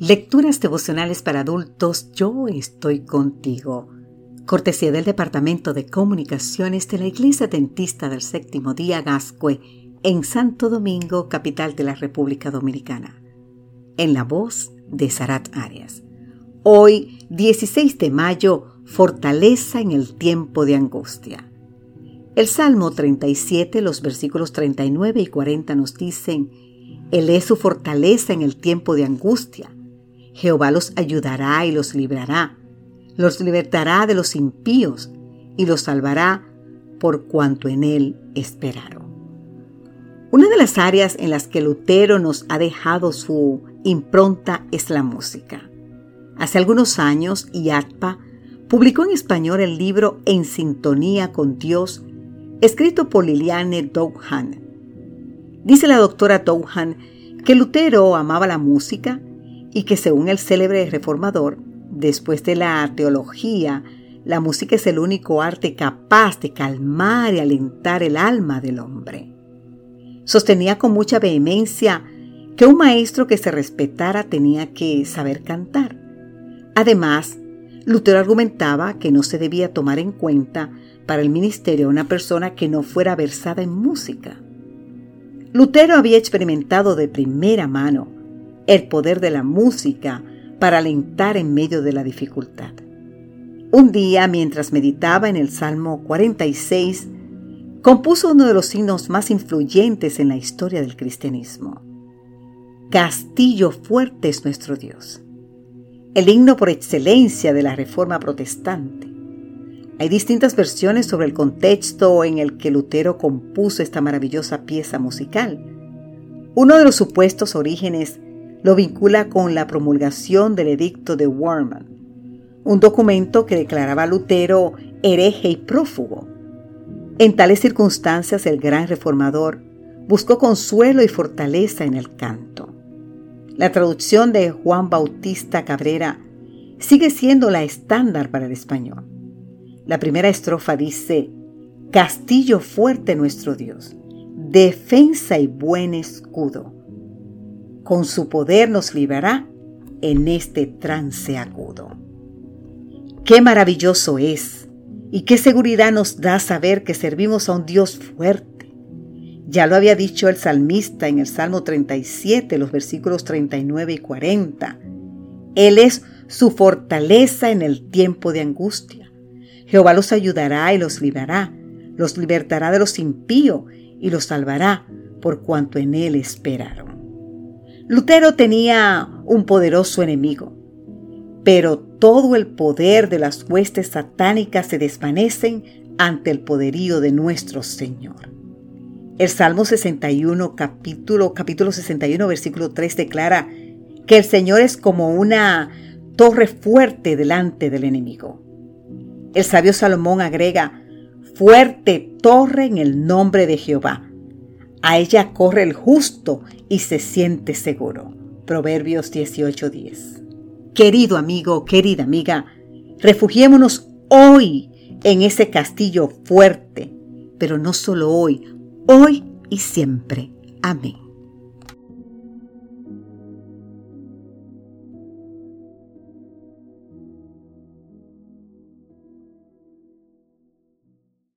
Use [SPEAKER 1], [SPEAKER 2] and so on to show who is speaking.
[SPEAKER 1] Lecturas devocionales para adultos, yo estoy contigo. Cortesía del Departamento de Comunicaciones de la Iglesia Dentista del Séptimo Día Gascue en Santo Domingo, capital de la República Dominicana. En la voz de Sarat Arias. Hoy, 16 de mayo, fortaleza en el tiempo de angustia. El Salmo 37, los versículos 39 y 40 nos dicen, Él es su fortaleza en el tiempo de angustia Jehová los ayudará y los librará, los libertará de los impíos y los salvará por cuanto en él esperaron. Una de las áreas en las que Lutero nos ha dejado su impronta es la música. Hace algunos años, IATPA publicó en español el libro En sintonía con Dios, escrito por Liliane Douhan. Dice la doctora Douhan que Lutero amaba la música y que según el célebre reformador, después de la teología, la música es el único arte capaz de calmar y alentar el alma del hombre. Sostenía con mucha vehemencia que un maestro que se respetara tenía que saber cantar. Además, Lutero argumentaba que no se debía tomar en cuenta para el ministerio a una persona que no fuera versada en música. Lutero había experimentado de primera mano el poder de la música para alentar en medio de la dificultad. Un día, mientras meditaba en el Salmo 46, compuso uno de los signos más influyentes en la historia del cristianismo. Castillo fuerte es nuestro Dios, el himno por excelencia de la Reforma protestante. Hay distintas versiones sobre el contexto en el que Lutero compuso esta maravillosa pieza musical. Uno de los supuestos orígenes lo vincula con la promulgación del edicto de Warman, un documento que declaraba a Lutero hereje y prófugo. En tales circunstancias el gran reformador buscó consuelo y fortaleza en el canto. La traducción de Juan Bautista Cabrera sigue siendo la estándar para el español. La primera estrofa dice, Castillo fuerte nuestro Dios, defensa y buen escudo con su poder nos librará en este trance agudo. Qué maravilloso es y qué seguridad nos da saber que servimos a un Dios fuerte. Ya lo había dicho el salmista en el Salmo 37, los versículos 39 y 40. Él es su fortaleza en el tiempo de angustia. Jehová los ayudará y los librará, los libertará de los impíos y los salvará por cuanto en él esperaron. Lutero tenía un poderoso enemigo, pero todo el poder de las huestes satánicas se desvanecen ante el poderío de nuestro Señor. El Salmo 61, capítulo, capítulo 61, versículo 3 declara que el Señor es como una torre fuerte delante del enemigo. El sabio Salomón agrega, fuerte torre en el nombre de Jehová a ella corre el justo y se siente seguro. Proverbios 18:10. Querido amigo, querida amiga, refugiémonos hoy en ese castillo fuerte, pero no solo hoy, hoy y siempre. Amén.